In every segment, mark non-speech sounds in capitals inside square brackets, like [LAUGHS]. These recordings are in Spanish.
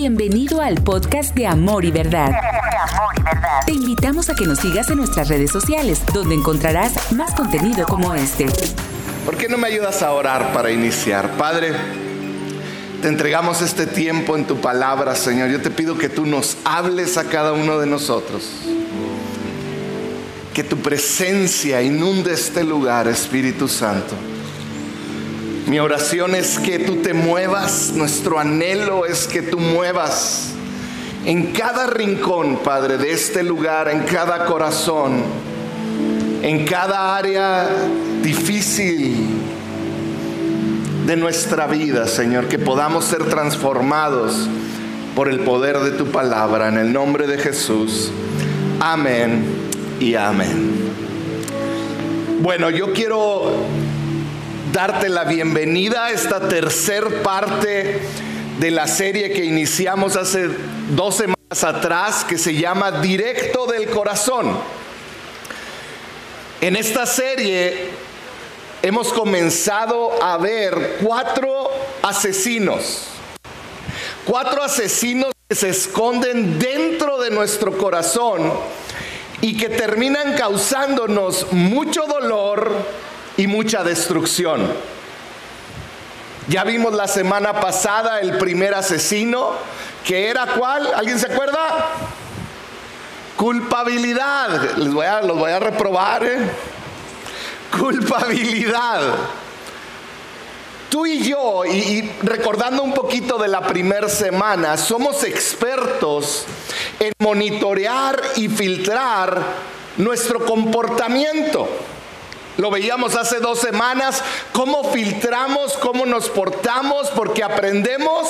Bienvenido al podcast de Amor y Verdad. Te invitamos a que nos sigas en nuestras redes sociales, donde encontrarás más contenido como este. ¿Por qué no me ayudas a orar para iniciar? Padre, te entregamos este tiempo en tu palabra, Señor. Yo te pido que tú nos hables a cada uno de nosotros. Que tu presencia inunde este lugar, Espíritu Santo. Mi oración es que tú te muevas, nuestro anhelo es que tú muevas en cada rincón, Padre, de este lugar, en cada corazón, en cada área difícil de nuestra vida, Señor, que podamos ser transformados por el poder de tu palabra, en el nombre de Jesús. Amén y amén. Bueno, yo quiero darte la bienvenida a esta tercer parte de la serie que iniciamos hace dos semanas atrás, que se llama Directo del Corazón. En esta serie hemos comenzado a ver cuatro asesinos, cuatro asesinos que se esconden dentro de nuestro corazón y que terminan causándonos mucho dolor y mucha destrucción. Ya vimos la semana pasada el primer asesino, que era cuál, ¿alguien se acuerda? Culpabilidad. Les voy a, los voy a reprobar. ¿eh? Culpabilidad. Tú y yo, y, y, recordando un poquito de la primera semana, somos expertos en monitorear y filtrar nuestro comportamiento. Lo veíamos hace dos semanas, cómo filtramos, cómo nos portamos, porque aprendemos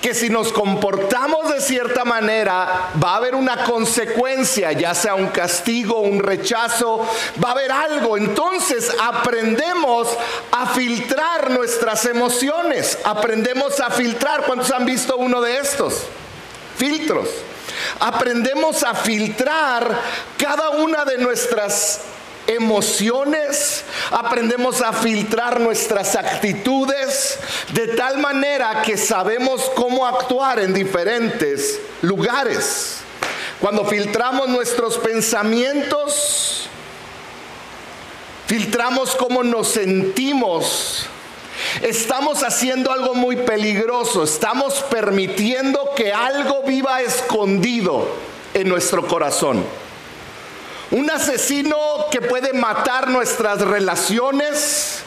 que si nos comportamos de cierta manera, va a haber una consecuencia, ya sea un castigo, un rechazo, va a haber algo. Entonces aprendemos a filtrar nuestras emociones, aprendemos a filtrar. ¿Cuántos han visto uno de estos? Filtros. Aprendemos a filtrar cada una de nuestras emociones, aprendemos a filtrar nuestras actitudes de tal manera que sabemos cómo actuar en diferentes lugares. Cuando filtramos nuestros pensamientos, filtramos cómo nos sentimos. Estamos haciendo algo muy peligroso, estamos permitiendo que algo viva escondido en nuestro corazón. Un asesino que puede matar nuestras relaciones,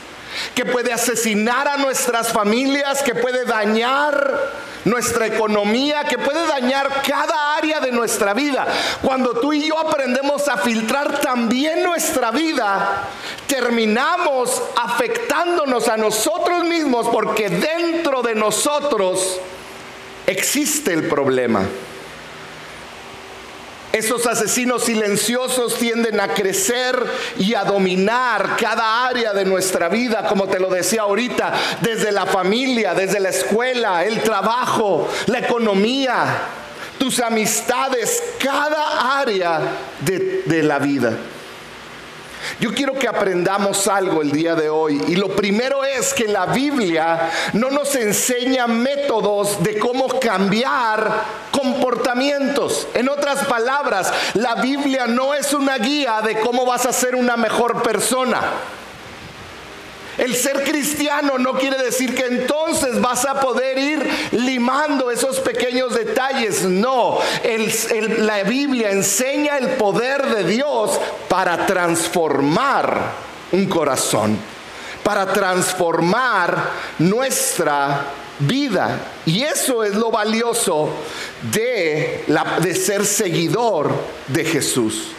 que puede asesinar a nuestras familias, que puede dañar nuestra economía, que puede dañar cada área de nuestra vida. Cuando tú y yo aprendemos a filtrar también nuestra vida, terminamos afectándonos a nosotros mismos porque dentro de nosotros existe el problema. Esos asesinos silenciosos tienden a crecer y a dominar cada área de nuestra vida, como te lo decía ahorita, desde la familia, desde la escuela, el trabajo, la economía, tus amistades, cada área de, de la vida. Yo quiero que aprendamos algo el día de hoy. Y lo primero es que la Biblia no nos enseña métodos de cómo cambiar comportamientos. En otras palabras, la Biblia no es una guía de cómo vas a ser una mejor persona. El ser cristiano no quiere decir que entonces vas a poder ir limando esos pequeños detalles. No, la Biblia enseña el poder de Dios para transformar un corazón, para transformar nuestra vida. Y eso es lo valioso de, ser seguidor de Jesús.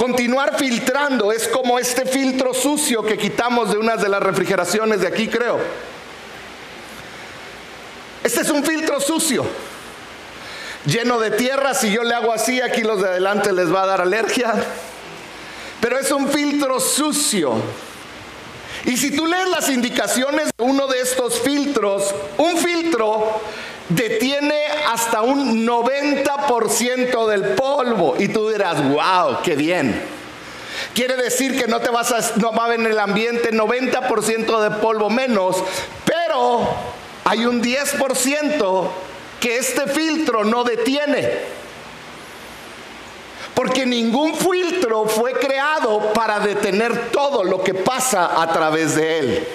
Continuar filtrando es como este filtro sucio que quitamos de unas de las refrigeraciones de aquí, creo. Este es un filtro sucio, lleno de tierra. Si yo le hago así, aquí los de adelante les va a dar alergia. Pero es un filtro sucio. Y si tú lees las indicaciones de uno de estos filtros, un filtro detiene hasta un 90% del polvo. Y tú dirás, wow, qué bien. Quiere decir que no te vas a, no va a haber en el ambiente 90% de polvo menos, pero hay un 10% que este filtro no detiene. Porque ningún filtro fue creado para detener todo lo que pasa a través de él.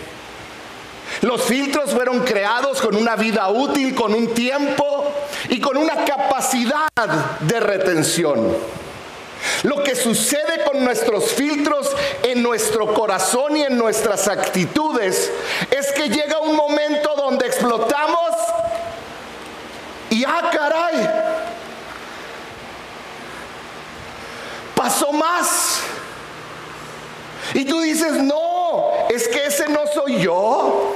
Los filtros fueron creados con una vida útil, con un tiempo y con una capacidad de retención. Lo que sucede con nuestros filtros en nuestro corazón y en nuestras actitudes es que llega un momento donde explotamos y ah, caray, pasó más. Y tú dices, no, es que ese no soy yo.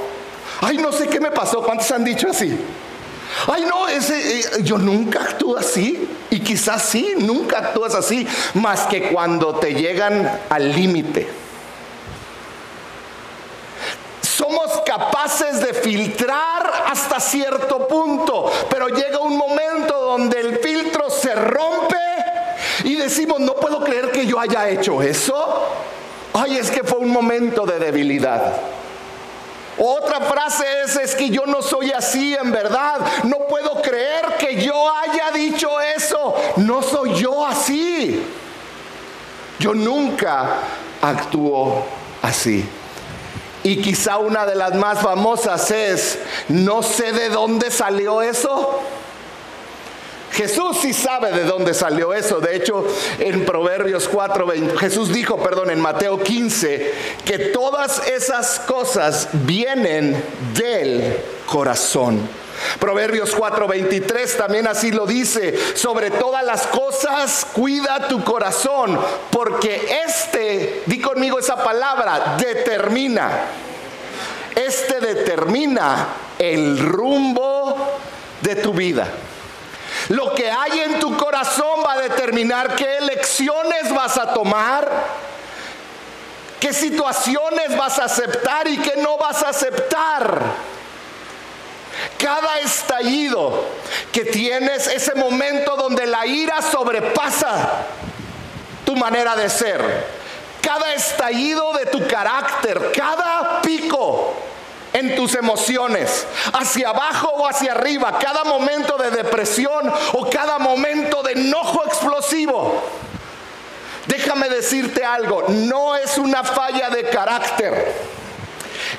Ay, no sé qué me pasó. ¿Cuántos han dicho así? Ay, no, ese, eh, yo nunca actúo así. Y quizás sí, nunca actúas así, más que cuando te llegan al límite. Somos capaces de filtrar hasta cierto punto, pero llega un momento donde el filtro se rompe y decimos, no puedo creer que yo haya hecho eso. Ay, es que fue un momento de debilidad. Otra frase es, es que yo no soy así en verdad. No puedo creer que yo haya dicho eso. No soy yo así. Yo nunca actúo así. Y quizá una de las más famosas es, no sé de dónde salió eso. Jesús sí sabe de dónde salió eso. De hecho, en Proverbios 4, Jesús dijo, perdón, en Mateo 15, que todas esas cosas vienen del corazón. Proverbios 4:23 también así lo dice, sobre todas las cosas cuida tu corazón, porque este, di conmigo esa palabra, determina, este determina el rumbo de tu vida. Lo que hay en tu corazón va a determinar qué elecciones vas a tomar, qué situaciones vas a aceptar y qué no vas a aceptar. Cada estallido que tienes, ese momento donde la ira sobrepasa tu manera de ser, cada estallido de tu carácter, cada pico en tus emociones, hacia abajo o hacia arriba, cada momento de depresión o cada momento de enojo explosivo. Déjame decirte algo, no es una falla de carácter,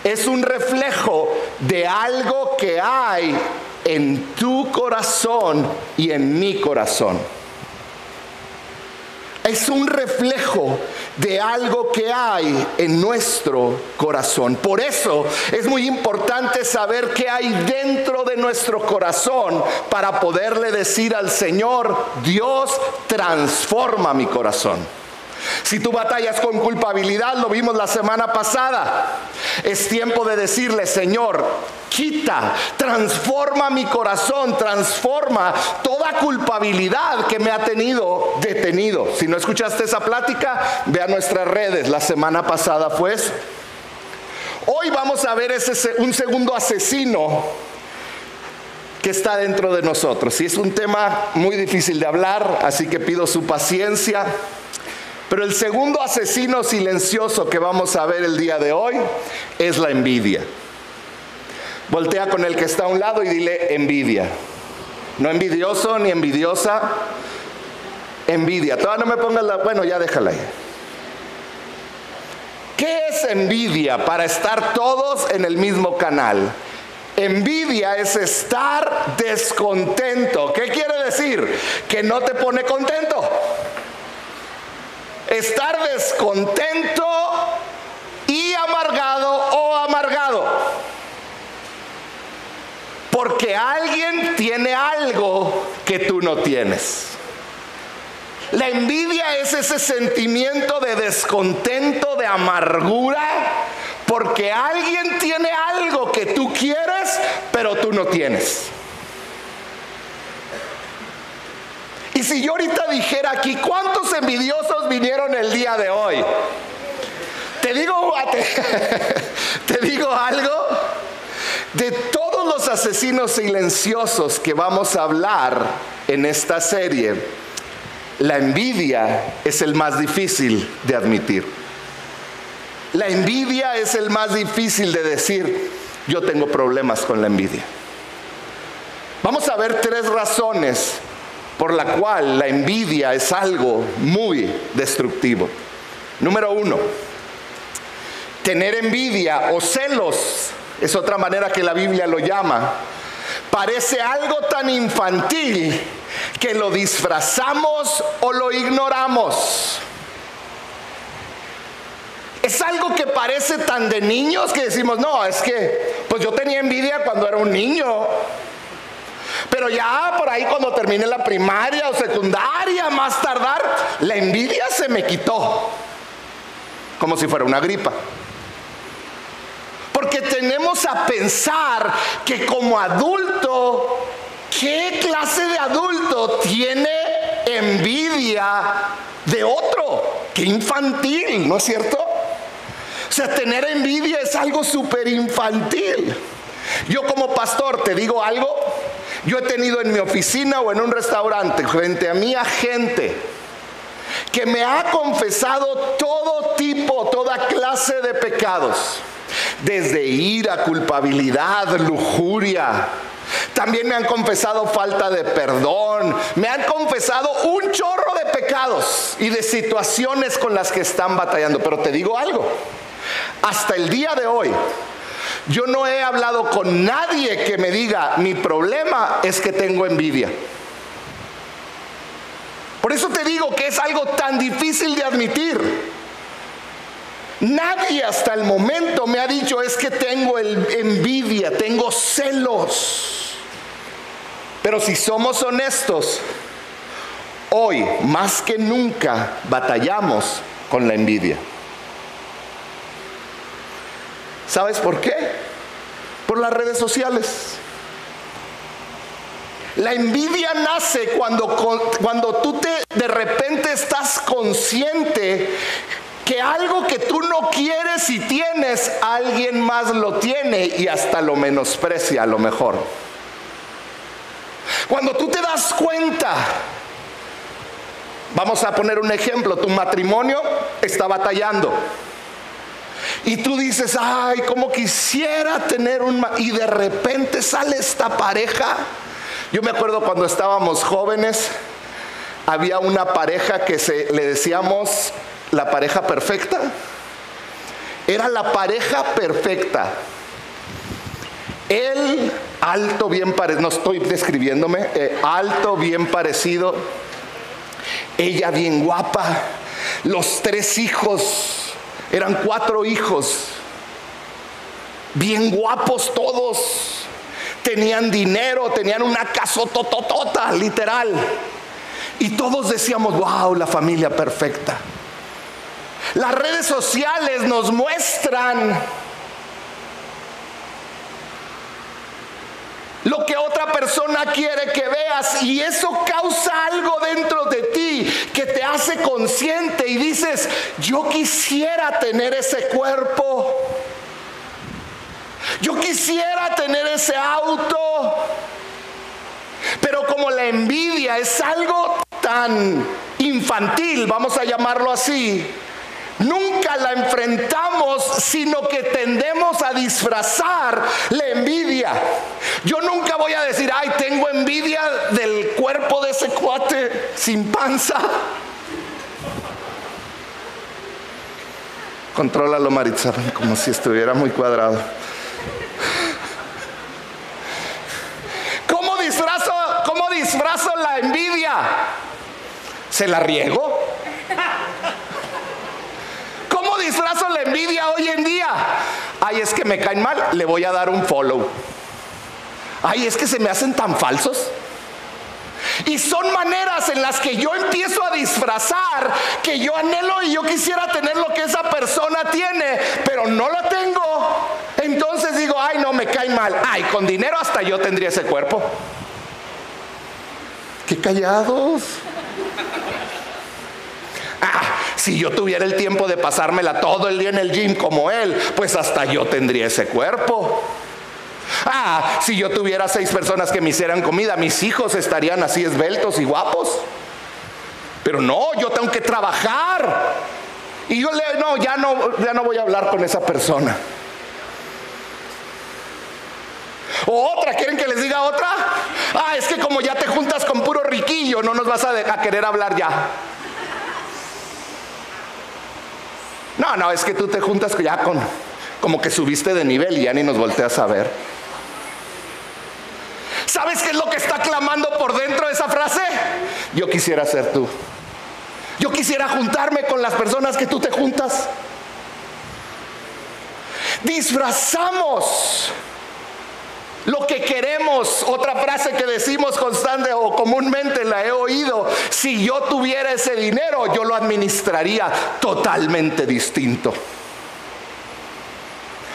es un reflejo de algo que hay en tu corazón y en mi corazón. Es un reflejo de algo que hay en nuestro corazón. Por eso es muy importante saber qué hay dentro de nuestro corazón para poderle decir al Señor, Dios transforma mi corazón. Si tú batallas con culpabilidad, lo vimos la semana pasada, es tiempo de decirle, Señor, quita, transforma mi corazón, transforma toda culpabilidad que me ha tenido detenido. Si no escuchaste esa plática, ve a nuestras redes. La semana pasada fue Hoy vamos a ver ese, un segundo asesino que está dentro de nosotros. Y es un tema muy difícil de hablar, así que pido su paciencia. Pero el segundo asesino silencioso que vamos a ver el día de hoy es la envidia. Voltea con el que está a un lado y dile envidia. No envidioso ni envidiosa, envidia. Todavía no me pongas la... Bueno, ya déjala ahí. ¿Qué es envidia para estar todos en el mismo canal? Envidia es estar descontento. ¿Qué quiere decir? Que no te pone contento estar descontento y amargado o amargado. Porque alguien tiene algo que tú no tienes. La envidia es ese sentimiento de descontento, de amargura, porque alguien tiene algo que tú quieres, pero tú no tienes. Si yo ahorita dijera aquí, ¿cuántos envidiosos vinieron el día de hoy? Te digo, [LAUGHS] te, digo algo. De todos los asesinos silenciosos que vamos a hablar en esta serie, la envidia es el más difícil de admitir. La envidia es el más difícil de decir, yo tengo problemas con la envidia. Vamos a ver tres razones por la cual la envidia es algo muy destructivo. Número uno, tener envidia o celos, es otra manera que la Biblia lo llama, parece algo tan infantil que lo disfrazamos o lo ignoramos. Es algo que parece tan de niños que decimos, no, es que pues yo tenía envidia cuando era un niño. Pero ya por ahí cuando termine la primaria o secundaria, más tardar, la envidia se me quitó. Como si fuera una gripa. Porque tenemos a pensar que como adulto, ¿qué clase de adulto tiene envidia de otro? Qué infantil, ¿no es cierto? O sea, tener envidia es algo súper infantil. Yo como pastor te digo algo, yo he tenido en mi oficina o en un restaurante frente a mí a gente que me ha confesado todo tipo, toda clase de pecados, desde ira, culpabilidad, lujuria. También me han confesado falta de perdón, me han confesado un chorro de pecados y de situaciones con las que están batallando. Pero te digo algo, hasta el día de hoy, yo no he hablado con nadie que me diga, mi problema es que tengo envidia. Por eso te digo que es algo tan difícil de admitir. Nadie hasta el momento me ha dicho es que tengo envidia, tengo celos. Pero si somos honestos, hoy más que nunca batallamos con la envidia. ¿Sabes por qué? Por las redes sociales. La envidia nace cuando, cuando tú te de repente estás consciente que algo que tú no quieres y tienes, alguien más lo tiene y hasta lo menosprecia a lo mejor. Cuando tú te das cuenta, vamos a poner un ejemplo, tu matrimonio está batallando. Y tú dices, ay, como quisiera tener un... Y de repente sale esta pareja. Yo me acuerdo cuando estábamos jóvenes, había una pareja que se, le decíamos la pareja perfecta. Era la pareja perfecta. Él, alto, bien parecido, no estoy describiéndome, eh, alto, bien parecido. Ella bien guapa. Los tres hijos eran cuatro hijos, bien guapos todos. Tenían dinero, tenían una casotototota, literal. Y todos decíamos, wow, la familia perfecta. Las redes sociales nos muestran lo que otra persona quiere que veas y eso causa algo dentro de ti que te hace consciente y dices, yo quisiera tener ese cuerpo, yo quisiera tener ese auto, pero como la envidia es algo tan infantil, vamos a llamarlo así, Nunca la enfrentamos, sino que tendemos a disfrazar la envidia. Yo nunca voy a decir, ay, tengo envidia del cuerpo de ese cuate sin panza. Contrólalo, Maritza, como si estuviera muy cuadrado. ¿Cómo disfrazo, cómo disfrazo la envidia? ¿Se la riego? disfrazo la envidia hoy en día? Ay, es que me caen mal, le voy a dar un follow. Ay, es que se me hacen tan falsos. Y son maneras en las que yo empiezo a disfrazar que yo anhelo y yo quisiera tener lo que esa persona tiene, pero no lo tengo. Entonces digo, ay, no, me cae mal. Ay, con dinero hasta yo tendría ese cuerpo. Qué callados. Ah, si yo tuviera el tiempo de pasármela todo el día en el gym como él, pues hasta yo tendría ese cuerpo. Ah, si yo tuviera seis personas que me hicieran comida, mis hijos estarían así esbeltos y guapos. Pero no, yo tengo que trabajar. Y yo le, no, ya no, ya no voy a hablar con esa persona. O otra, ¿quieren que les diga otra? Ah, es que como ya te juntas con puro riquillo, no nos vas a, a querer hablar ya. No, no, es que tú te juntas ya con, como que subiste de nivel y ya ni nos volteas a ver. ¿Sabes qué es lo que está clamando por dentro de esa frase? Yo quisiera ser tú. Yo quisiera juntarme con las personas que tú te juntas. Disfrazamos lo que queremos, otra frase que decimos constante o comúnmente la he oído, si yo tuviera ese dinero, yo lo administraría totalmente distinto.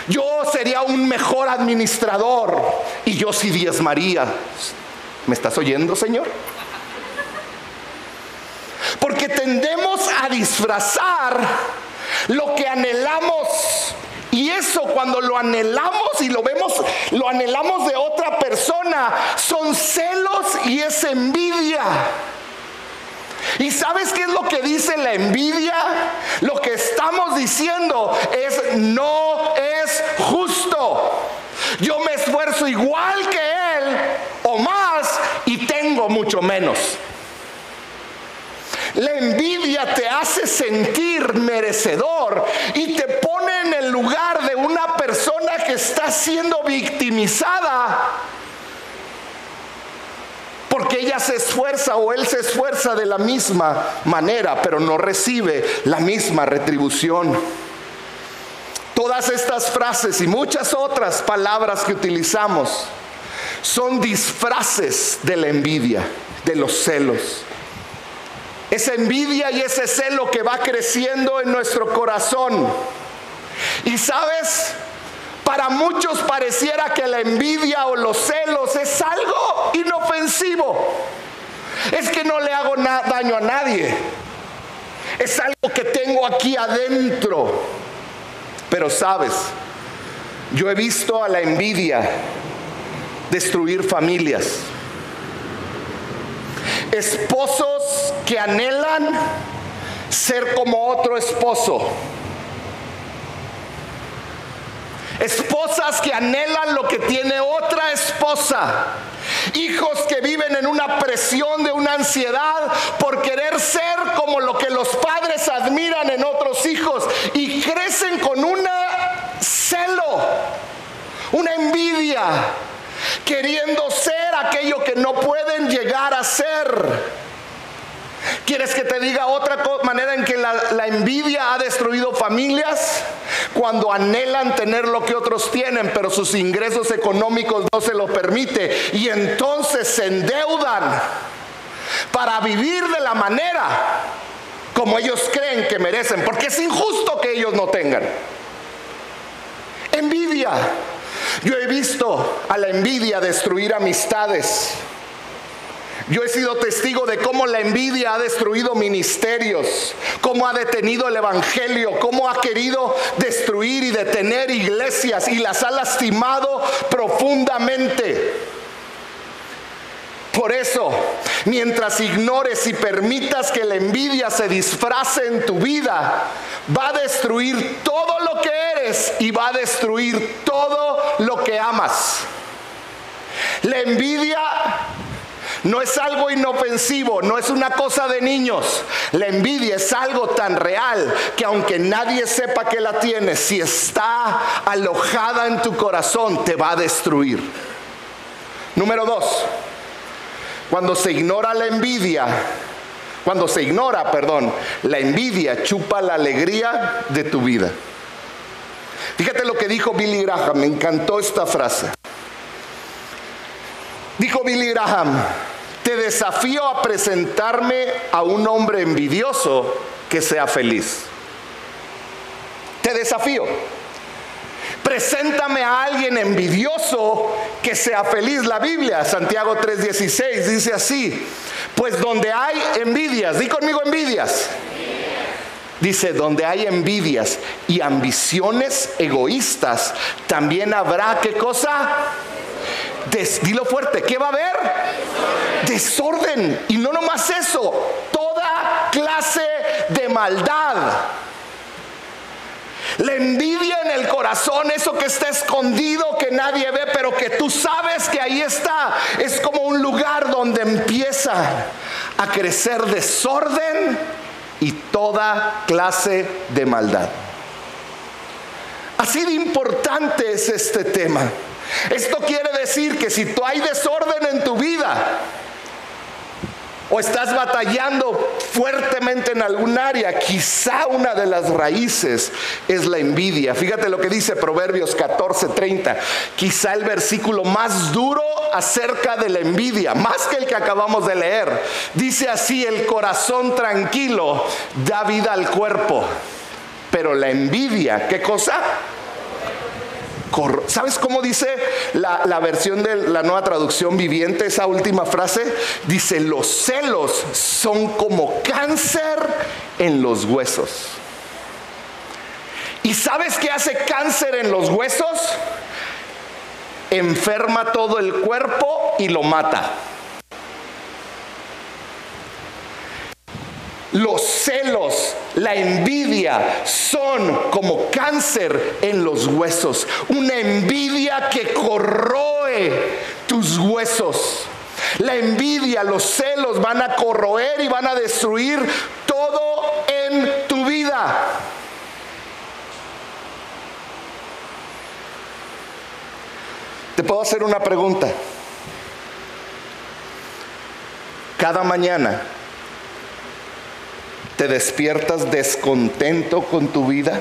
Yo sería un mejor administrador y yo sí diezmaría. ¿Me estás oyendo, Señor? Porque tendemos a disfrazar lo que anhelamos y eso cuando lo anhelamos y lo vemos, lo anhelamos de otra persona, son celos y es envidia. ¿Y sabes qué es lo que dice la envidia? Lo que estamos diciendo es no es justo. Yo me esfuerzo igual que él o más y tengo mucho menos. La envidia te hace sentir merecedor y te pone en el lugar de una persona que está siendo victimizada porque ella se esfuerza o él se esfuerza de la misma manera, pero no recibe la misma retribución. Todas estas frases y muchas otras palabras que utilizamos son disfraces de la envidia, de los celos. Esa envidia y ese celo que va creciendo en nuestro corazón. Y sabes, para muchos pareciera que la envidia o los celos es algo inofensivo. Es que no le hago daño a nadie. Es algo que tengo aquí adentro. Pero sabes, yo he visto a la envidia destruir familias esposos que anhelan ser como otro esposo. Esposas que anhelan lo que tiene otra esposa. Hijos que viven en una presión de una ansiedad por querer ser como lo que los padres admiran en otros hijos y crecen con una celo, una envidia queriendo ser aquello que no pueden llegar a ser. ¿Quieres que te diga otra manera en que la, envidia ha destruido familias? Cuando anhelan tener lo que otros tienen, pero sus ingresos económicos no se lo permite. Y entonces se endeudan para vivir de la manera como ellos creen que merecen. Porque es injusto que ellos no tengan. Envidia. Yo he visto a la envidia destruir amistades. Yo he sido testigo de cómo la envidia ha destruido ministerios, cómo ha detenido el Evangelio, cómo ha querido destruir y detener iglesias y las ha lastimado profundamente. Por eso, mientras ignores y permitas que la envidia se disfrace en tu vida, va a destruir todo lo que eres y va a destruir todo lo que amas. La envidia no es algo inofensivo, no es una cosa de niños. La envidia es algo tan real que aunque nadie sepa que la tienes, si está alojada en tu corazón, te va a destruir. Número dos, cuando se ignora la envidia, cuando se ignora, perdón, la envidia chupa la alegría de tu vida. Fíjate lo que dijo Billy Graham, me encantó esta frase. Dijo Billy Graham, te desafío a presentarme a un hombre envidioso que sea feliz. Te desafío. Preséntame a alguien envidioso que sea feliz. La Biblia, Santiago 3:16, dice así, pues donde hay envidias, di conmigo envidias. Dice, donde hay envidias y ambiciones egoístas, también habrá qué cosa? dilo fuerte, ¿qué va a haber? Desorden. Y no nomás eso, toda clase de maldad. La envidia en el corazón, eso que está escondido, que nadie ve, pero que tú sabes que ahí está. Es como un lugar donde empieza a crecer desorden y toda clase de maldad. Así de importante es este tema. Esto quiere decir que si tú hay desorden en tu vida, o estás batallando fuertemente en algún área, quizá una de las raíces es la envidia. Fíjate lo que dice Proverbios 14:30, quizá el versículo más duro acerca de la envidia, más que el que acabamos de leer. Dice así, el corazón tranquilo da vida al cuerpo, pero la envidia, ¿qué cosa? ¿Sabes cómo dice la, versión de la nueva traducción viviente, esa última frase? Dice, los celos son como cáncer en los huesos. ¿Y sabes qué hace cáncer en los huesos? Enferma todo el cuerpo y lo mata. Los celos, la envidia son como cáncer en los huesos. Una envidia que corroe tus huesos. La envidia, los celos van a corroer y van a destruir todo en tu vida. Te puedo hacer una pregunta. Cada mañana ¿Te despiertas descontento con tu vida?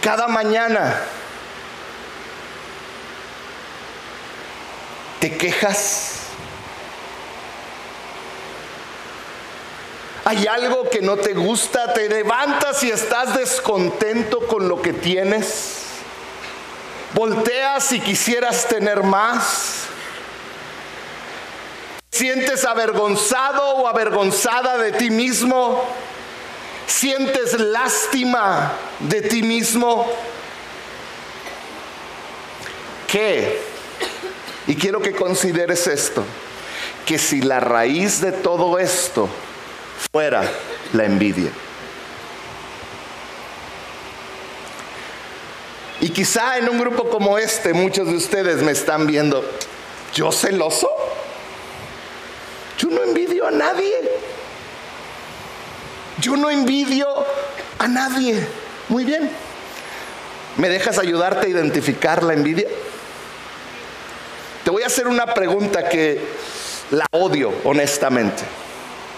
Cada mañana te quejas. Hay algo que no te gusta, te levantas y estás descontento con lo que tienes. Volteas y quisieras tener más sientes avergonzado o avergonzada de ti mismo, sientes lástima de ti mismo, ¿qué? Y quiero que consideres esto, que si la raíz de todo esto fuera la envidia. Y quizá en un grupo como este muchos de ustedes me están viendo, ¿yo celoso? A nadie. Yo no envidio a nadie. Muy bien. ¿Me dejas ayudarte a identificar la envidia? Te voy a hacer una pregunta que la odio honestamente,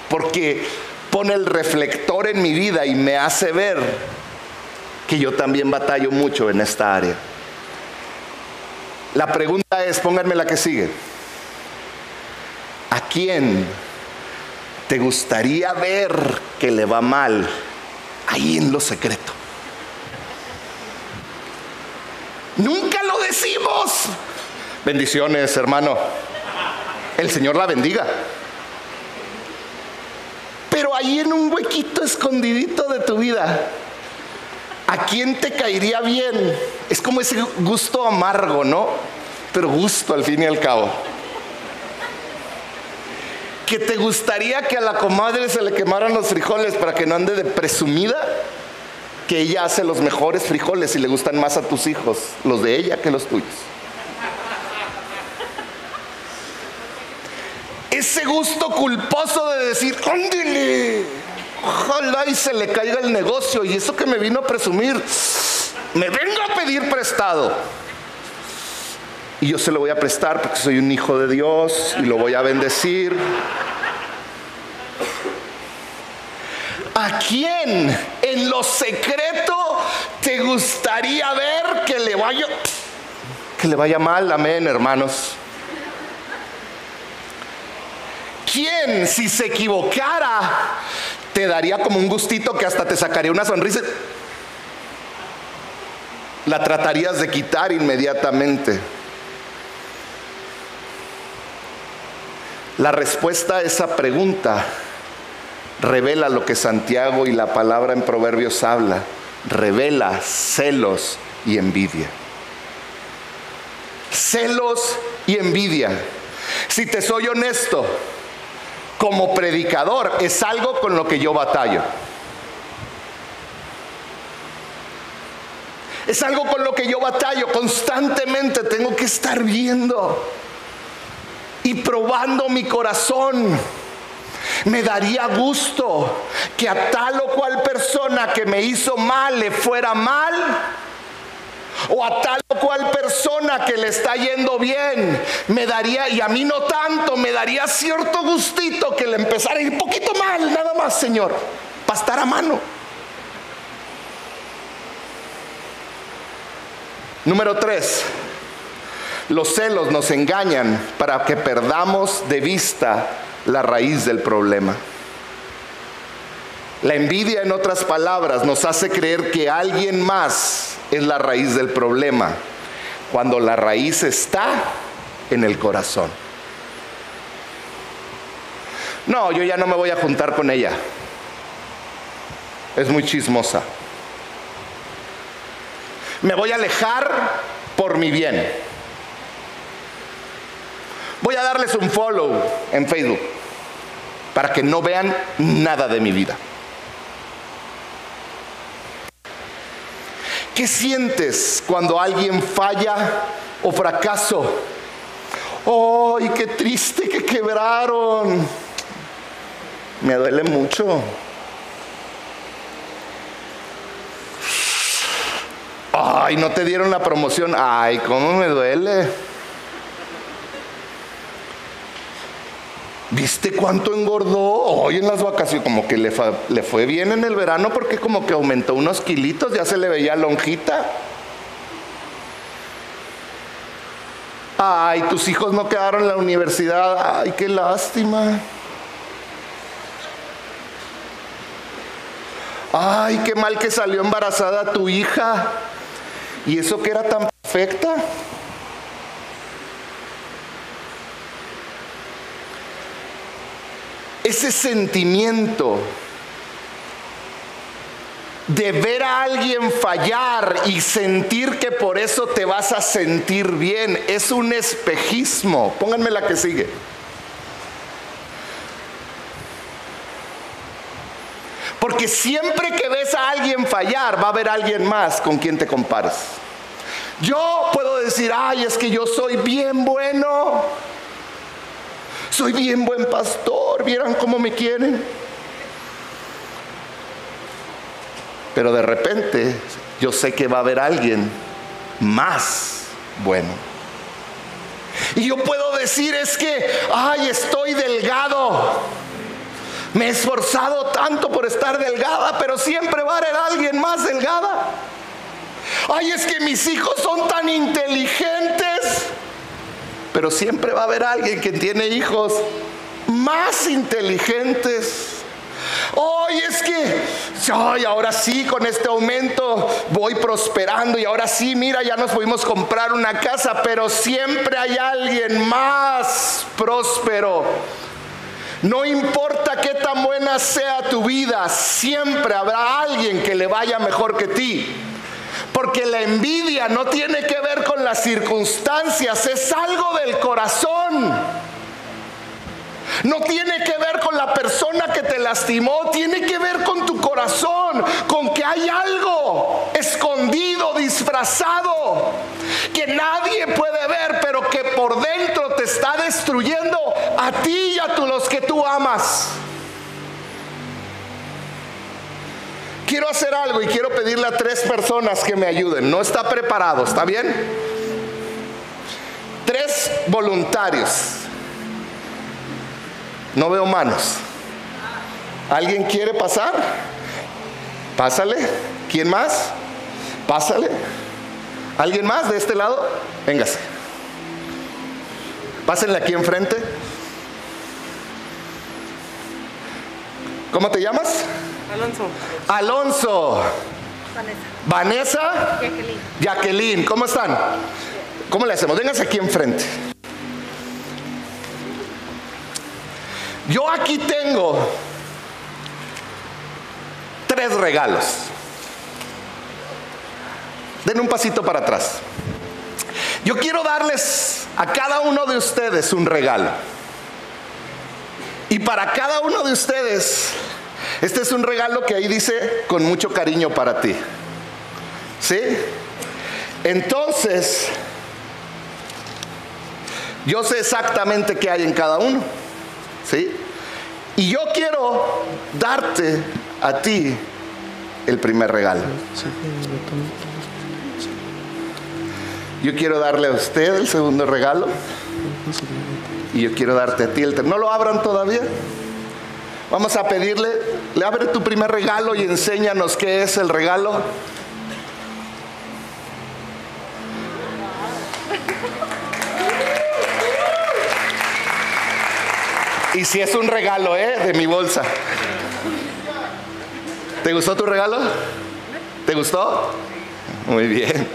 porque pone el reflector en mi vida y me hace ver que yo también batallo mucho en esta área. La pregunta es, pónganme la que sigue. ¿A quién te gustaría ver que le va mal ahí en lo secreto? Nunca lo decimos. Bendiciones, hermano. El Señor la bendiga. Pero ahí en un huequito escondidito de tu vida, ¿a quién te caería bien? Es como ese gusto amargo, ¿no? Pero gusto al fin y al cabo que te gustaría que a la comadre se le quemaran los frijoles para que no ande de presumida, que ella hace los mejores frijoles y le gustan más a tus hijos, los de ella que los tuyos. Ese gusto culposo de decir, ándele, ojalá y se le caiga el negocio y eso que me vino a presumir, me vengo a pedir prestado. Y yo se lo voy a prestar porque soy un hijo de Dios y lo voy a bendecir. ¿A quién en lo secreto te gustaría ver que le vaya que le vaya mal? Amén, hermanos. ¿Quién si se equivocara te daría como un gustito que hasta te sacaría una sonrisa? La tratarías de quitar inmediatamente. La respuesta a esa pregunta revela lo que Santiago y la palabra en Proverbios habla. Revela celos y envidia. Celos y envidia. Si te soy honesto, como predicador es algo con lo que yo batallo. Es algo con lo que yo batallo constantemente. Tengo que estar viendo y probando mi corazón. Me daría gusto que a tal o cual persona que me hizo mal le fuera mal. O a tal o cual persona que le está yendo bien, me daría, y a mí no tanto, me daría cierto gustito que le empezara a ir poquito mal, nada más, Señor, para estar a mano. Número tres, los celos nos engañan para que perdamos de vista la raíz del problema. La envidia, en otras palabras, nos hace creer que alguien más es la raíz del problema, cuando la raíz está en el corazón. No, yo ya no me voy a juntar con ella. Es muy chismosa. Me voy a alejar por mi bien. Voy a darles un follow en Facebook para que no vean nada de mi vida. ¿Qué sientes cuando alguien falla o fracaso? ¡Ay, qué triste que quebraron! Me duele mucho. Ay, no te dieron la promoción. Ay, cómo me duele. ¿Viste cuánto engordó hoy en las vacaciones? Como que le, le, fue bien en el verano porque como que aumentó unos kilitos, ya se le veía lonjita. Ay, tus hijos no quedaron en la universidad. Ay, qué lástima. Ay, qué mal que salió embarazada tu hija. ¿Y eso que era tan perfecta? Ese sentimiento de ver a alguien fallar y sentir que por eso te vas a sentir bien es un espejismo. Pónganme la que sigue. Porque siempre que ves a alguien fallar, va a haber alguien más con quien te compares. Yo puedo decir, ay, es que yo soy bien bueno. Soy bien buen pastor. ¿Vieran cómo me quieren? Pero de repente yo sé que va a haber alguien más bueno. Y yo puedo decir es que, ay, estoy delgado. Me he esforzado tanto por estar delgada, pero siempre va a haber alguien más delgada. Ay, es que mis hijos son tan inteligentes, pero siempre va a haber alguien que tiene hijos más inteligentes. Hoy es que, ay, ahora sí, con este aumento voy prosperando y ahora sí, mira, ya nos pudimos comprar una casa, pero siempre hay alguien más próspero no importa qué tan buena sea tu vida, siempre habrá alguien que le vaya mejor que ti. Porque la envidia no tiene que ver con las circunstancias, es algo del corazón. No tiene que ver con la persona que te lastimó, tiene que ver con tu corazón, con que hay algo escondido, disfrazado, que nadie puede ver, pero que por dentro te está destruyendo a ti y a los que tú amas. Quiero hacer algo y quiero pedirle a tres personas que me ayuden. No está preparado, ¿está bien? Tres voluntarios. No veo manos. ¿Alguien quiere pasar? Pásale. ¿Quién más? Pásale. ¿Alguien más de este lado? Véngase. Pásenle aquí enfrente. ¿Cómo te llamas? Alonso. Alonso. Vanessa. Vanessa. Jacqueline. Jacqueline. ¿Cómo están? ¿Cómo le hacemos? Vénganse aquí enfrente. Yo aquí tengo tres regalos. Den un pasito para atrás. Yo quiero darles a cada uno de ustedes un regalo. Y para cada uno de ustedes, este es un regalo que ahí dice con mucho cariño para ti. ¿Sí? Entonces, yo sé exactamente qué hay en cada uno. ¿Sí? Y yo quiero darte a ti el primer regalo. Yo quiero darle a usted el segundo regalo. Y yo quiero darte a ti el tercero. ¿No lo abran todavía? Vamos a pedirle, le abre tu primer regalo y enséñanos qué es el regalo. Y si es un regalo, ¿eh? De mi bolsa. ¿Te gustó tu regalo? ¿Te gustó? Muy bien.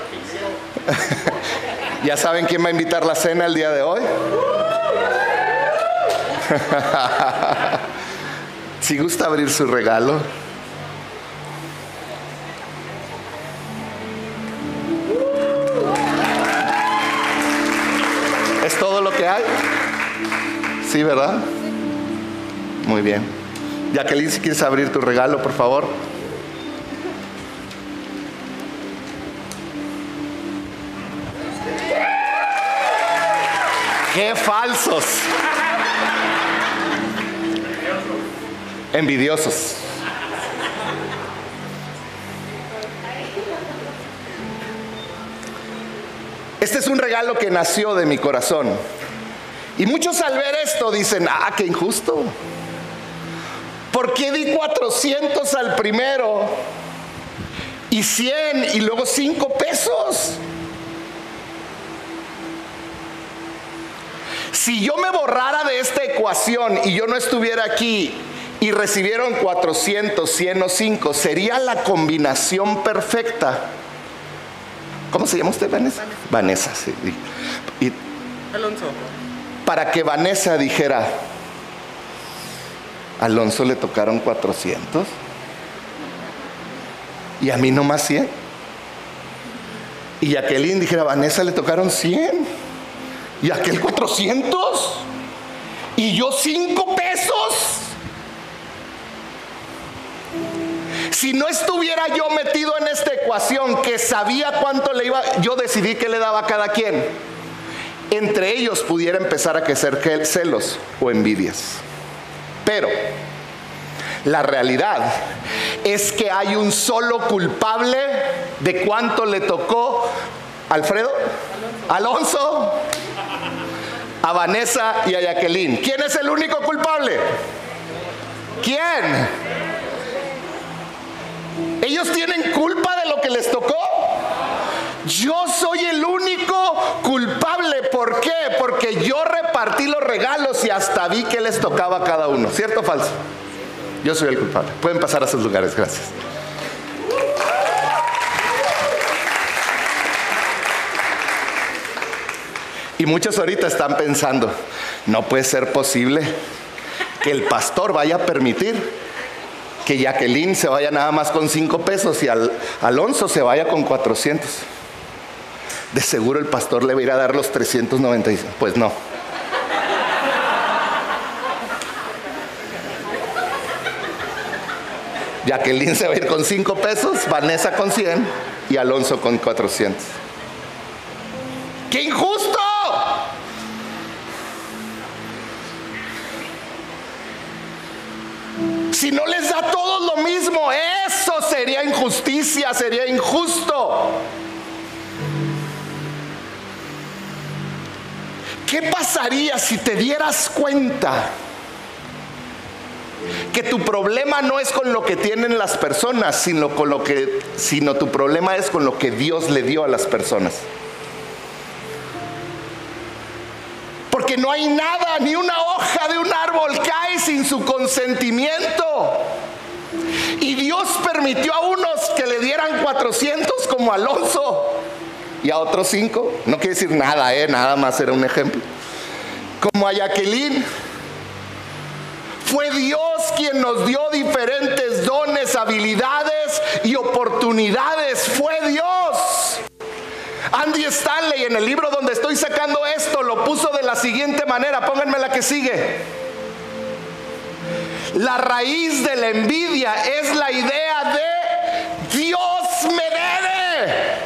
[LAUGHS] ¿Ya saben quién va a invitar la cena el día de hoy? [LAUGHS] si gusta abrir su regalo. ¿Es todo lo que hay? Sí, ¿verdad? Muy bien. Jacqueline, si quieres abrir tu regalo, por favor. ¡Qué falsos! Envidiosos. Este es un regalo que nació de mi corazón. Y muchos al ver esto dicen, ah, qué injusto. ¿Por qué di 400 al primero y 100 y luego 5 pesos? Si yo me borrara de esta ecuación y yo no estuviera aquí y recibieron 400, 100 o 5, sería la combinación perfecta. ¿Cómo se llama usted, Vanessa? Vanessa, sí. Y, Alonso. Para que Vanessa dijera, Alonso le tocaron 400 y a mí nomás 100. Y Jacqueline dijera, Vanessa le tocaron 100 y aquel 400 y yo 5 pesos. Si no estuviera yo metido en esta ecuación que sabía cuánto le iba, yo decidí que le daba a cada quien. Entre ellos pudiera empezar a crecer celos o envidias. Pero la realidad es que hay un solo culpable de cuánto le tocó Alfredo, Alonso, a Vanessa y a Jacqueline. ¿Quién es el único culpable? ¿Quién? ¿Ellos tienen culpa de lo que les tocó? Yo soy el único culpable. ¿Por qué? Porque yo repartí los regalos y hasta vi que les tocaba a cada uno. ¿Cierto o falso? Yo soy el culpable. Pueden pasar a sus lugares. Gracias. Y muchos ahorita están pensando, no puede ser posible que el pastor vaya a permitir que Jacqueline se vaya nada más con cinco pesos y Alonso se vaya con 400. De seguro el pastor le va a ir a dar los 395. Pues no. Jacqueline se va a ir con 5 pesos, Vanessa con 100 y Alonso con 400. Sería injusto. ¿Qué pasaría si te dieras cuenta que tu problema no es con lo que tienen las personas, sino con lo que sino tu problema es con lo que Dios le dio a las personas? Porque no hay nada, ni una hoja de un árbol cae sin su consentimiento. Y Dios permitió a que dieran 400 como Alonso y a otros 5. No quiere decir nada, ¿eh? nada más era un ejemplo. Como a Jacqueline. Fue Dios quien nos dio diferentes dones, habilidades y oportunidades. Fue Dios. Andy Stanley en el libro donde estoy sacando esto lo puso de la siguiente manera. Pónganme la que sigue. La raíz de la envidia es la idea de Dios me debe.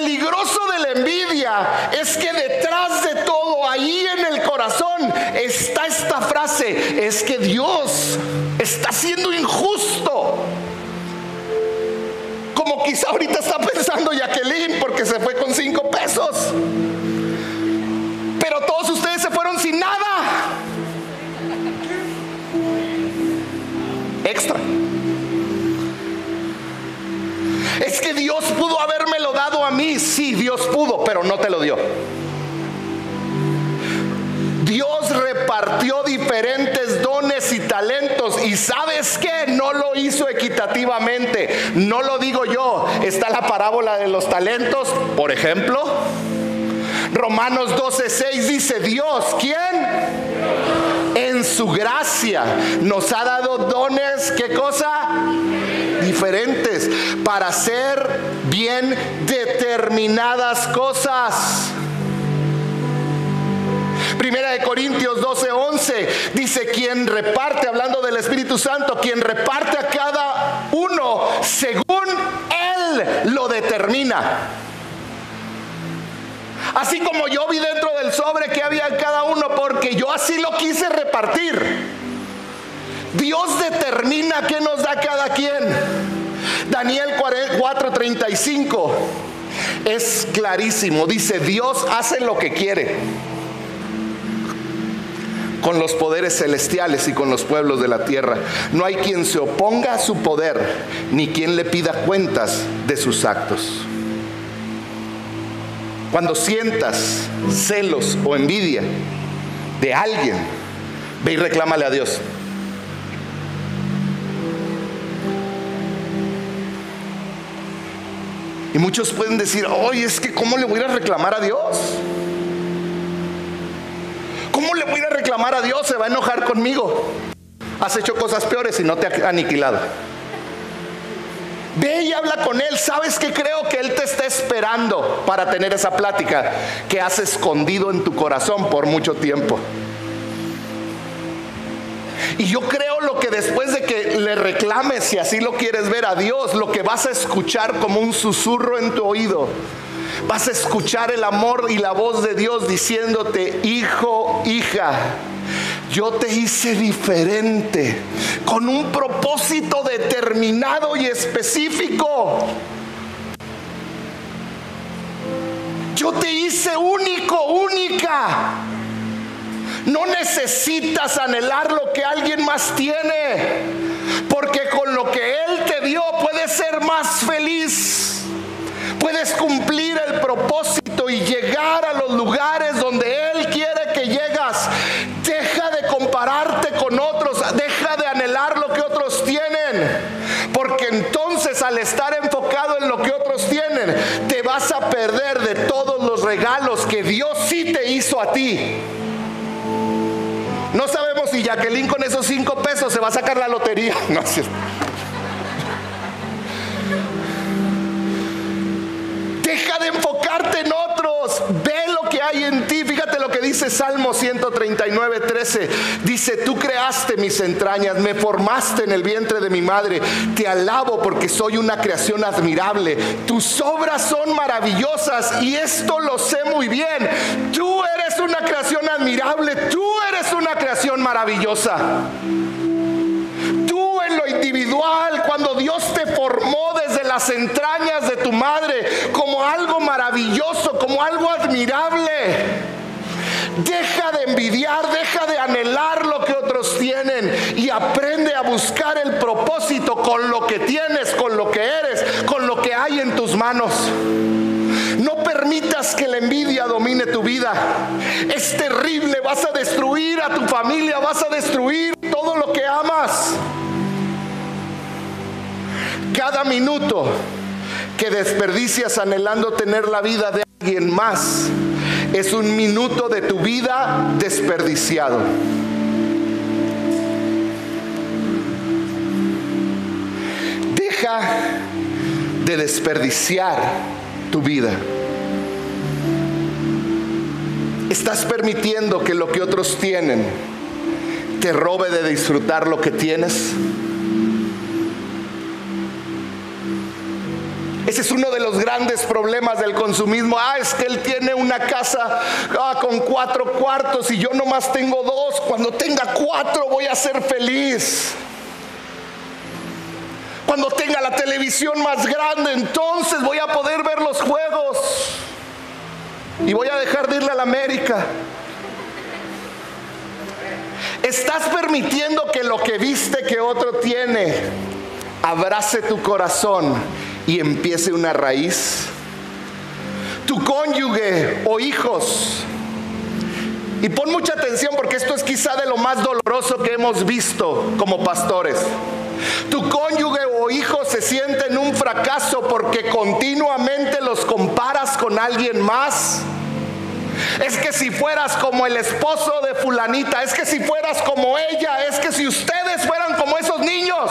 peligroso de la envidia es que detrás de todo, ahí en el corazón, está esta frase, es que Dios está siendo injusto. Como quizá ahorita está pensando Jacqueline porque se fue con cinco pesos. Pero todos ustedes se fueron sin nada. Extra. Que Dios pudo habérmelo dado a mí. Sí, Dios pudo, pero no te lo dio. Dios repartió diferentes dones y talentos y sabes que no lo hizo equitativamente. No lo digo yo. Está la parábola de los talentos, por ejemplo. Romanos 12:6 dice, Dios, ¿quién? En su gracia nos ha dado dones, ¿qué cosa? Diferentes para hacer bien determinadas cosas. Primera de Corintios 12, 11 dice, quien reparte, hablando del Espíritu Santo, quien reparte a cada uno según Él lo determina. Así como yo vi dentro del sobre que había en cada uno, porque yo así lo quise repartir. Dios determina qué nos da cada quien. Daniel 4:35 es clarísimo. Dice, Dios hace lo que quiere con los poderes celestiales y con los pueblos de la tierra. No hay quien se oponga a su poder, ni quien le pida cuentas de sus actos. Cuando sientas celos o envidia de alguien, ve y reclámale a Dios. Y muchos pueden decir, oye, es que ¿cómo le voy a reclamar a Dios? ¿Cómo le voy a reclamar a Dios? Se va a enojar conmigo. Has hecho cosas peores y no te ha aniquilado. Ve y habla con Él. ¿Sabes que creo que Él te está esperando para tener esa plática que has escondido en tu corazón por mucho tiempo? Y yo creo lo después de que le reclames, si así lo quieres ver a Dios, lo que vas a escuchar como un susurro en tu oído Vas a escuchar el amor y la voz de Dios diciéndote, hijo, hija, yo te hice diferente, con un propósito determinado y específico. Yo te hice único, única. No necesitas anhelar lo que alguien más tiene, porque con lo que Él te dio puedes ser más feliz puedes cumplir el propósito y llegar a los lugares donde Él quiere que llegas. Deja de compararte con otros, deja de anhelar lo que otros tienen. Porque entonces al estar enfocado en lo que otros tienen, te vas a perder de todos los regalos que Dios sí te hizo a ti. Si Jacqueline con esos cinco pesos se va a sacar la lotería. [LAUGHS] No, Deja de enfocarte en otros. Ve lo que hay en ti. Fíjate lo que dice Salmo 139, 13. Dice, tú creaste mis entrañas, me formaste en el vientre de mi madre. Te alabo porque soy una creación admirable. Tus obras son maravillosas y esto lo sé muy bien. Tú eres una creación admirable. Tú maravillosa en lo individual, cuando Dios te formó desde las entrañas de tu madre como algo maravilloso, como algo admirable. Deja de envidiar, deja de anhelar lo que otros tienen y aprende a buscar el propósito con lo que tienes, con lo que eres, con lo que hay en tus manos. Permitas que la envidia domine tu vida. Es terrible, vas a destruir a tu familia, vas a destruir todo lo que amas. Cada minuto que desperdicias anhelando tener la vida de alguien más es un minuto de tu vida desperdiciado. Deja de desperdiciar tu vida. Estás permitiendo que lo que otros tienen te robe de disfrutar lo que tienes. Ese es uno de los grandes problemas del consumismo. Ah, es que él tiene una casa ah, con cuatro cuartos y yo nomás tengo dos. Cuando tenga cuatro voy a ser feliz. Cuando tenga la televisión más grande, entonces voy a poder ver los juegos. Y voy a dejar de irle a la América. Estás permitiendo que lo que viste que otro tiene abrace tu corazón y empiece una raíz. Tu cónyuge o hijos. Y pon mucha atención porque esto es quizá de lo más doloroso que hemos visto como pastores. Tu cónyuge o hijo se siente en un fracaso porque continuamente los con alguien más. Es que si fueras como el esposo de fulanita, es que si fueras como ella, es que si ustedes fueran como esos niños.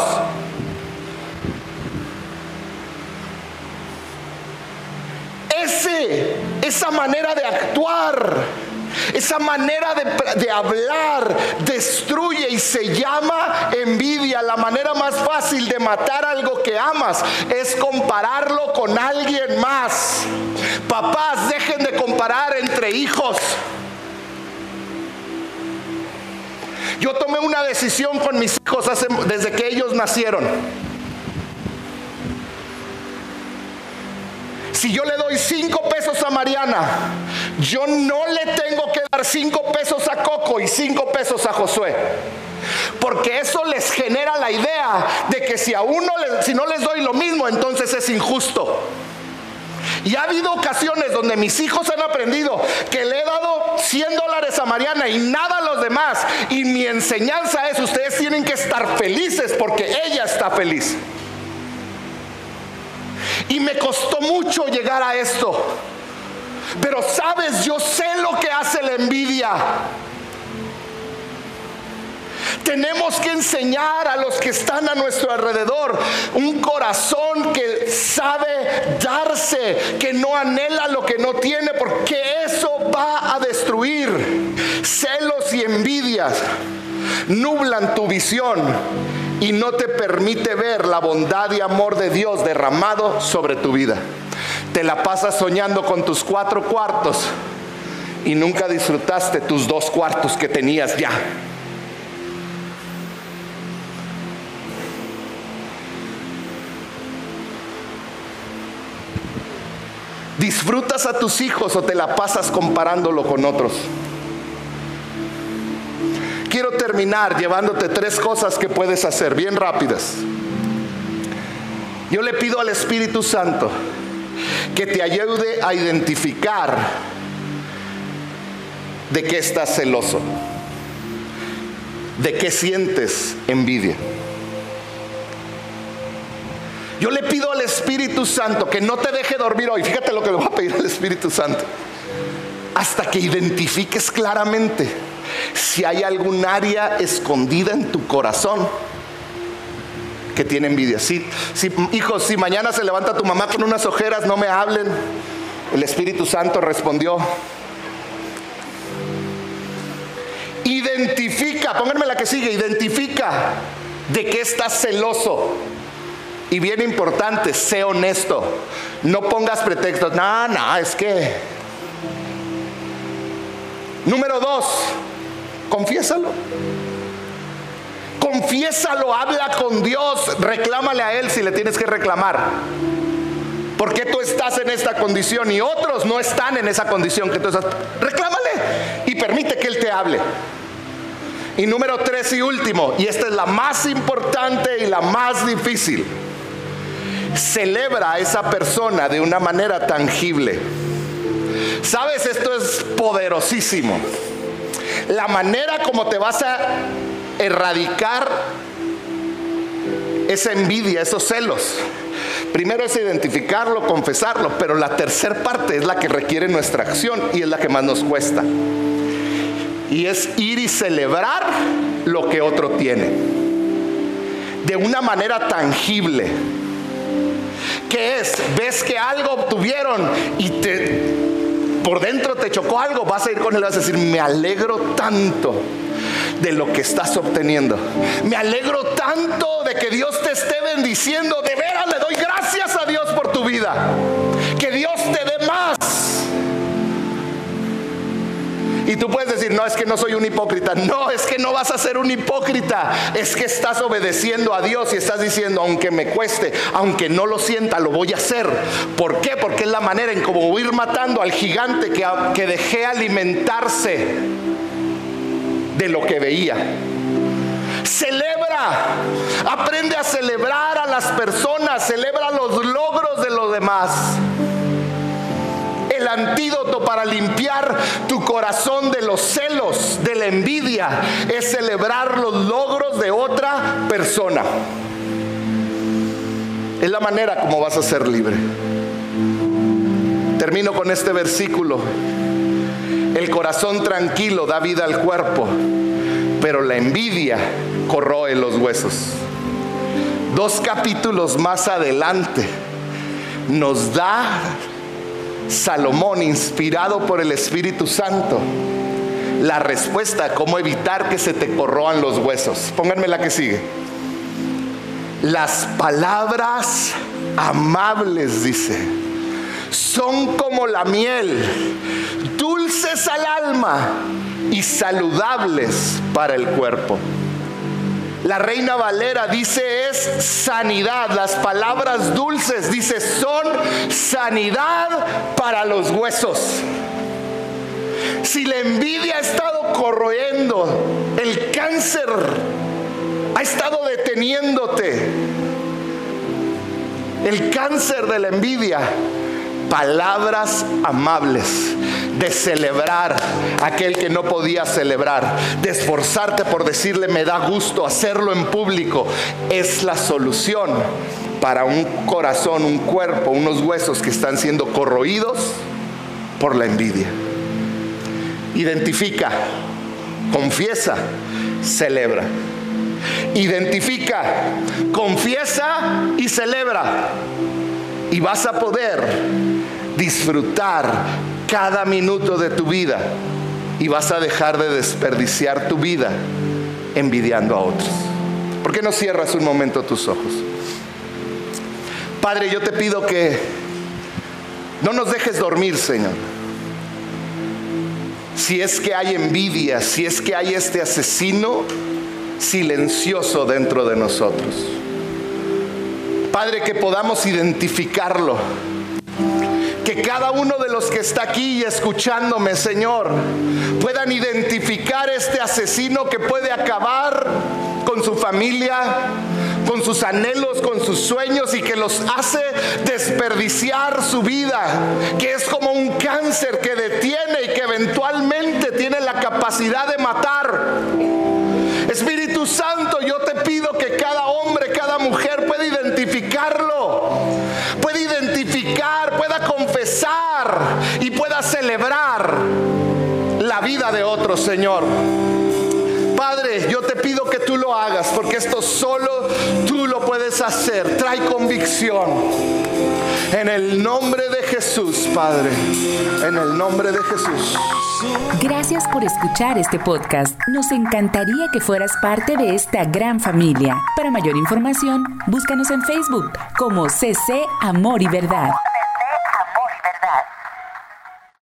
Ese, esa manera de actuar, esa manera de, hablar destruye y se llama envidia. La manera más fácil de matar algo que amas es compararlo con alguien más. Papás, dejen de comparar entre hijos. Yo tomé una decisión con mis hijos desde que ellos nacieron. Si yo le doy cinco pesos a Mariana, yo no le tengo que dar cinco pesos a Coco y cinco pesos a Josué. Porque eso les genera la idea de que si a uno, si no les doy lo mismo, entonces es injusto. Y ha habido ocasiones donde mis hijos han aprendido que le he dado 100 dólares a Mariana y nada a los demás. Y mi enseñanza es, ustedes tienen que estar felices porque ella está feliz. Y me costó mucho llegar a esto. Pero sabes, yo sé lo que hace la envidia. Tenemos que enseñar a los que están a nuestro alrededor un corazón que sabe darse, que no anhela lo que no tiene, porque eso va a destruir. Celos y envidias nublan tu visión y no te permite ver la bondad y amor de Dios derramado sobre tu vida. Te la pasas soñando con tus cuatro cuartos y nunca disfrutaste tus dos cuartos que tenías ya. ¿Disfrutas a tus hijos o te la pasas comparándolo con otros? Quiero terminar llevándote tres cosas que puedes hacer, bien rápidas. Yo le pido al Espíritu Santo que te ayude a identificar de qué estás celoso, de qué sientes envidia. Yo le pido al Espíritu Santo que no te deje dormir hoy. Fíjate lo que le voy a pedir al Espíritu Santo. Hasta que identifiques claramente si hay algún área escondida en tu corazón que tiene envidia. Si, hijos, si mañana se levanta tu mamá con unas ojeras, no me hablen. El Espíritu Santo respondió. Identifica, pónganme la que sigue, identifica de qué estás celoso. Y bien importante, sé honesto. No pongas pretextos. No, no, es que. Número dos, Confiésalo. Confiésalo, habla con Dios, reclámale a Él si le tienes que reclamar. Porque tú estás en esta condición y otros no están en esa condición que tú. Reclámale y permite que Él te hable. Y número tres y último, y esta es la más importante y la más difícil. Celebra a esa persona de una manera tangible. Sabes, esto es poderosísimo la manera como te vas a erradicar esa envidia, esos celos. Primero es identificarlo, confesarlo, pero la tercera parte es la que requiere nuestra acción y es la que más nos cuesta. Y es ir y celebrar lo que otro tiene. De una manera tangible. ¿Qué es? Ves que algo obtuvieron y por dentro te chocó algo, vas a ir con él y vas a decir, me alegro tanto de lo que estás obteniendo. Me alegro tanto de que Dios te esté bendiciendo. De veras le doy gracias a Dios por tu vida. Que Dios te dé más. Y tú puedes decir, no, es que no soy un hipócrita. No, es que no vas a ser un hipócrita. Es que estás obedeciendo a Dios y estás diciendo, aunque me cueste, aunque no lo sienta, lo voy a hacer. ¿Por qué? Porque es la manera en cómo ir matando al gigante que, que dejé alimentarse de lo que veía. Celebra, aprende a celebrar a las personas, celebra los logros de los demás el antídoto para limpiar tu corazón de los celos, de la envidia, es celebrar los logros de otra persona. Es la manera como vas a ser libre. Termino con este versículo. El corazón tranquilo da vida al cuerpo, pero la envidia corroe los huesos. Dos capítulos más adelante nos da Salomón, inspirado por el Espíritu Santo, la respuesta a cómo evitar que se te corroan los huesos. Pónganme la que sigue. Las palabras amables, dice, son como la miel, dulces al alma y saludables para el cuerpo. La reina Valera dice es sanidad. Las palabras dulces dice son sanidad para los huesos. Si la envidia ha estado corroyendo, el cáncer ha estado deteniéndote, el cáncer de la envidia, palabras amables de celebrar aquel que no podía celebrar, de esforzarte por decirle me da gusto hacerlo en público, es la solución para un corazón, un cuerpo, unos huesos que están siendo corroídos por la envidia. Identifica, confiesa, celebra. Identifica, confiesa y celebra. Y vas a poder disfrutar cada minuto de tu vida y vas a dejar de desperdiciar tu vida envidiando a otros. ¿Por qué no cierras un momento tus ojos? Padre, yo te pido que no nos dejes dormir, Señor. Si es que hay envidia, si es que hay este asesino silencioso dentro de nosotros. Padre, que podamos identificarlo que cada uno de los que está aquí escuchándome, Señor, puedan identificar este asesino que puede acabar con su familia, con sus anhelos, con sus sueños y que los hace desperdiciar su vida, que es como un cáncer que detiene y que eventualmente tiene la capacidad de matar. Espíritu Santo, yo te pido que cada hombre, cada mujer pueda identificarlo, pueda confesar y pueda celebrar la vida de otro, Señor. Padre, yo te pido que tú lo hagas, porque esto solo tú lo puedes hacer. Trae convicción. En el nombre de Jesús, Padre. En el nombre de Jesús. Gracias por escuchar este podcast. Nos encantaría que fueras parte de esta gran familia. Para mayor información, búscanos en Facebook como CC Amor y Verdad.